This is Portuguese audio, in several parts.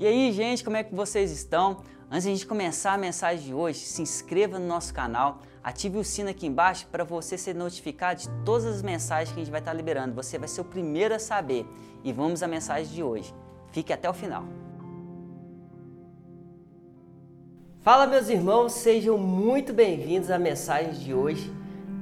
E aí, gente, como é que vocês estão? Antes de a gente começar a mensagem de hoje, se inscreva no nosso canal, ative o sino aqui embaixo para você ser notificado de todas as mensagens que a gente vai estar liberando. Você vai ser o primeiro a saber. E vamos à mensagem de hoje. Fique até o final. Fala, meus irmãos, sejam muito bem-vindos à mensagem de hoje.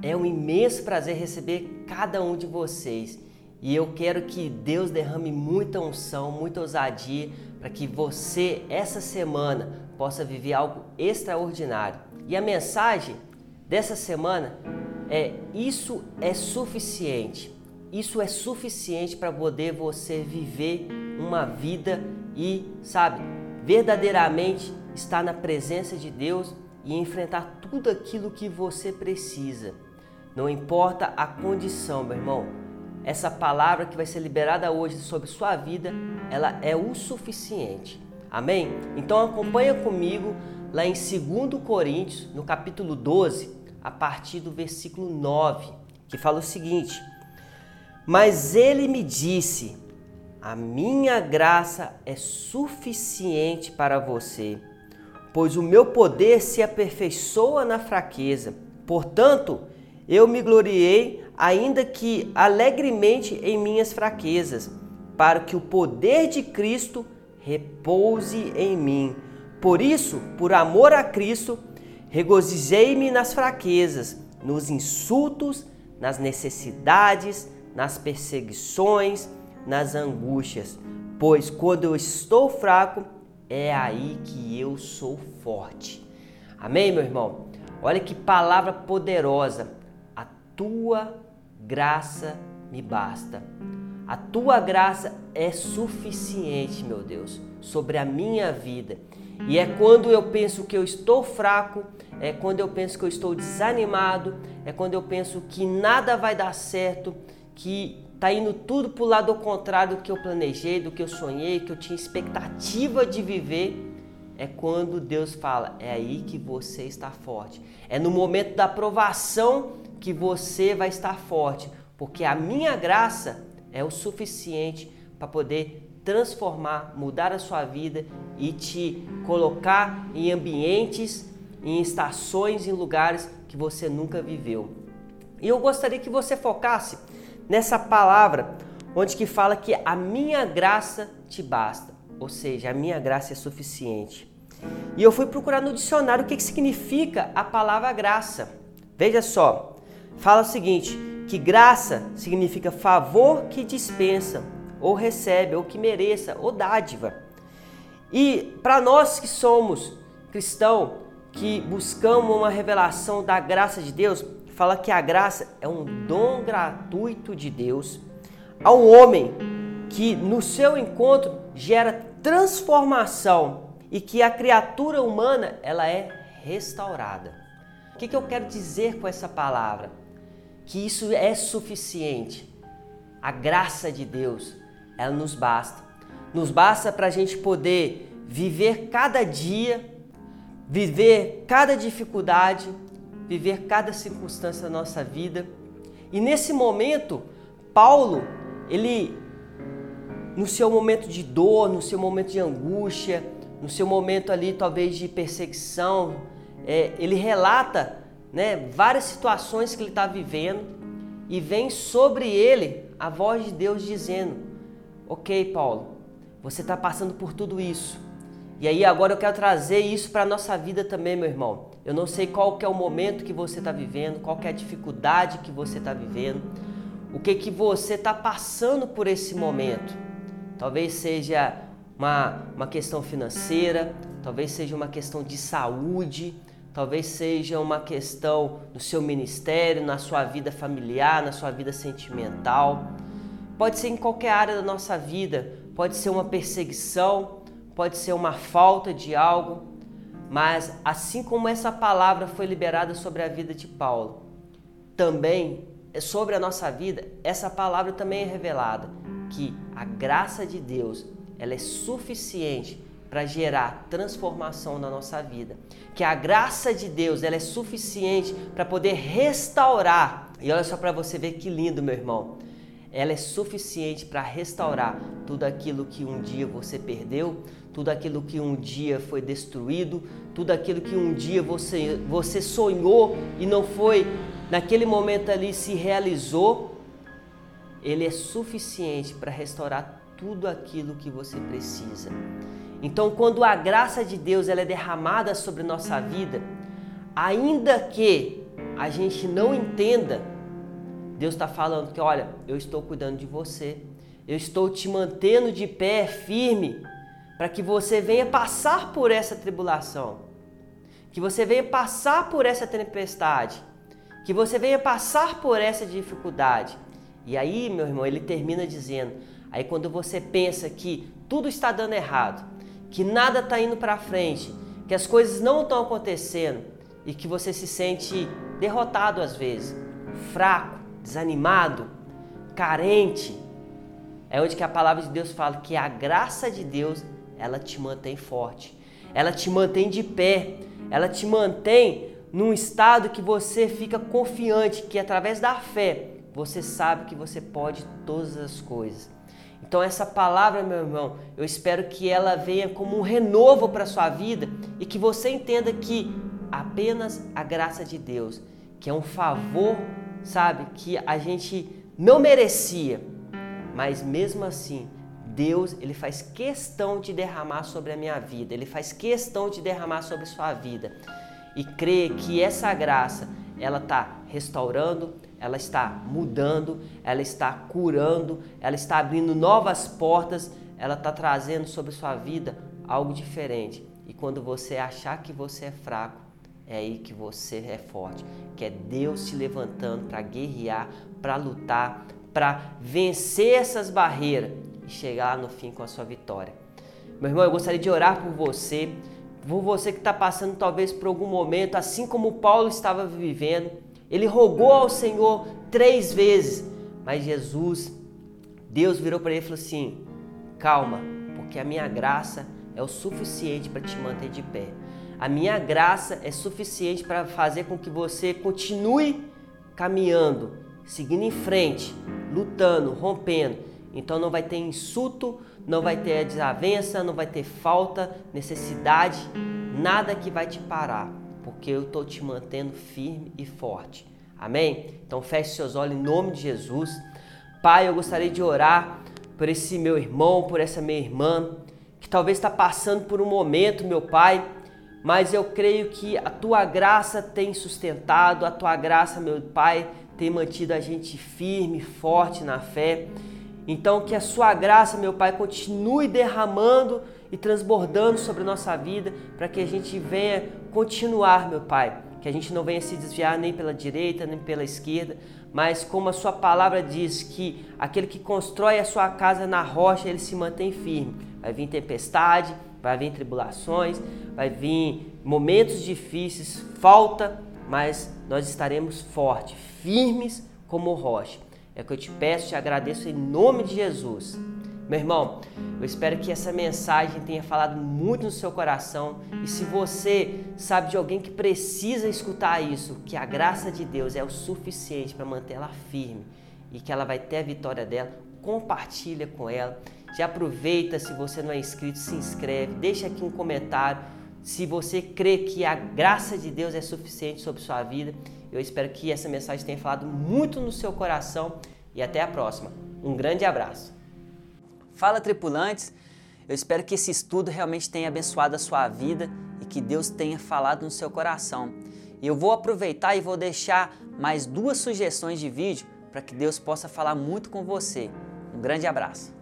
É um imenso prazer receber cada um de vocês. E eu quero que Deus derrame muita unção, muita ousadia para que você, essa semana, possa viver algo extraordinário. E a mensagem dessa semana é: Isso é suficiente. Isso é suficiente para poder você viver uma vida e, sabe, verdadeiramente estar na presença de Deus e enfrentar tudo aquilo que você precisa. Não importa a condição, meu irmão. Essa palavra que vai ser liberada hoje sobre sua vida, ela é o suficiente. Amém? Então acompanha comigo lá em 2 Coríntios, no capítulo 12, a partir do versículo 9, que fala o seguinte: Mas ele me disse: A minha graça é suficiente para você, pois o meu poder se aperfeiçoa na fraqueza. Portanto, eu me gloriei, ainda que alegremente, em minhas fraquezas, para que o poder de Cristo repouse em mim. Por isso, por amor a Cristo, regozijei-me nas fraquezas, nos insultos, nas necessidades, nas perseguições, nas angústias, pois quando eu estou fraco, é aí que eu sou forte. Amém, meu irmão? Olha que palavra poderosa. A tua graça me basta. A tua graça é suficiente, meu Deus, sobre a minha vida. E é quando eu penso que eu estou fraco, é quando eu penso que eu estou desanimado, é quando eu penso que nada vai dar certo, que está indo tudo para o lado contrário do que eu planejei, do que eu sonhei, que eu tinha expectativa de viver. É quando Deus fala: é aí que você está forte. É no momento da provação que você vai estar forte, porque a minha graça é o suficiente para poder transformar, mudar a sua vida e te colocar em ambientes, em estações, em lugares que você nunca viveu. E eu gostaria que você focasse nessa palavra onde que fala que a minha graça te basta, ou seja, a minha graça é suficiente. E eu fui procurar no dicionário o que, que significa a palavra graça. Veja só, fala o seguinte: que graça significa favor que dispensa, ou recebe, ou que mereça, ou dádiva. E para nós que somos cristãos, que buscamos uma revelação da graça de Deus, fala que a graça é um dom gratuito de Deus ao homem que no seu encontro gera transformação e que a criatura humana ela é restaurada. O que, que eu quero dizer com essa palavra? Que isso é suficiente. A graça de Deus, ela nos basta. Nos basta para a gente poder viver cada dia, viver cada dificuldade, viver cada circunstância da nossa vida. E nesse momento, Paulo, ele, no seu momento de dor, no seu momento de angústia, no seu momento ali talvez de perseguição, é, ele relata né, várias situações que ele está vivendo e vem sobre ele a voz de Deus dizendo: Ok, Paulo, você está passando por tudo isso. E aí agora eu quero trazer isso para a nossa vida também, meu irmão. Eu não sei qual que é o momento que você está vivendo, qual que é a dificuldade que você está vivendo, o que que você está passando por esse momento. Talvez seja uma, uma questão financeira, talvez seja uma questão de saúde, talvez seja uma questão no seu ministério, na sua vida familiar, na sua vida sentimental. Pode ser em qualquer área da nossa vida, pode ser uma perseguição, pode ser uma falta de algo, mas assim como essa palavra foi liberada sobre a vida de Paulo, também é sobre a nossa vida, essa palavra também é revelada que a graça de Deus, ela é suficiente para gerar transformação na nossa vida. Que a graça de Deus ela é suficiente para poder restaurar. E olha só para você ver que lindo, meu irmão. ela é suficiente para restaurar tudo aquilo que um dia você perdeu, tudo aquilo que um dia foi destruído, tudo aquilo que um dia você, você sonhou e não foi naquele momento ali se realizou. Ele é suficiente para restaurar tudo aquilo que você precisa. Então, quando a graça de Deus ela é derramada sobre nossa vida, ainda que a gente não entenda, Deus está falando que, olha, eu estou cuidando de você, eu estou te mantendo de pé firme para que você venha passar por essa tribulação, que você venha passar por essa tempestade, que você venha passar por essa dificuldade. E aí, meu irmão, ele termina dizendo: aí quando você pensa que tudo está dando errado, que nada está indo para frente, que as coisas não estão acontecendo e que você se sente derrotado às vezes, fraco, desanimado, carente, é onde que a palavra de Deus fala que a graça de Deus, ela te mantém forte. Ela te mantém de pé. Ela te mantém num estado que você fica confiante que através da fé você sabe que você pode todas as coisas. Então essa palavra, meu irmão, eu espero que ela venha como um renovo para sua vida e que você entenda que apenas a graça de Deus, que é um favor sabe, que a gente não merecia, mas mesmo assim, Deus, ele faz questão de derramar sobre a minha vida, ele faz questão de derramar sobre a sua vida. E crê que essa graça, ela está restaurando, ela está mudando, ela está curando, ela está abrindo novas portas, ela está trazendo sobre sua vida algo diferente. E quando você achar que você é fraco, é aí que você é forte, que é Deus te levantando para guerrear, para lutar, para vencer essas barreiras e chegar lá no fim com a sua vitória. Meu irmão, eu gostaria de orar por você, por você que está passando talvez por algum momento, assim como Paulo estava vivendo. Ele rogou ao Senhor três vezes, mas Jesus, Deus virou para ele e falou assim: calma, porque a minha graça é o suficiente para te manter de pé. A minha graça é suficiente para fazer com que você continue caminhando, seguindo em frente, lutando, rompendo. Então não vai ter insulto, não vai ter desavença, não vai ter falta, necessidade, nada que vai te parar, porque eu estou te mantendo firme e forte. Amém? Então feche seus olhos em nome de Jesus. Pai, eu gostaria de orar por esse meu irmão, por essa minha irmã, que talvez está passando por um momento, meu Pai, mas eu creio que a tua graça tem sustentado, a tua graça, meu Pai, tem mantido a gente firme, forte na fé. Então, que a sua graça, meu Pai, continue derramando e transbordando sobre a nossa vida, para que a gente venha continuar, meu Pai, que a gente não venha se desviar nem pela direita, nem pela esquerda, mas como a sua palavra diz que aquele que constrói a sua casa na rocha, ele se mantém firme. Vai vir tempestade, vai vir tribulações, vai vir momentos difíceis, falta, mas nós estaremos fortes, firmes como rocha. É o que eu te peço, te agradeço em nome de Jesus. Meu irmão, eu espero que essa mensagem tenha falado muito no seu coração. E se você sabe de alguém que precisa escutar isso, que a graça de Deus é o suficiente para manter ela firme e que ela vai ter a vitória dela, compartilha com ela. Já aproveita, se você não é inscrito, se inscreve, deixa aqui um comentário. Se você crê que a graça de Deus é suficiente sobre sua vida, eu espero que essa mensagem tenha falado muito no seu coração e até a próxima. Um grande abraço. Fala tripulantes, eu espero que esse estudo realmente tenha abençoado a sua vida e que Deus tenha falado no seu coração. E eu vou aproveitar e vou deixar mais duas sugestões de vídeo para que Deus possa falar muito com você. Um grande abraço.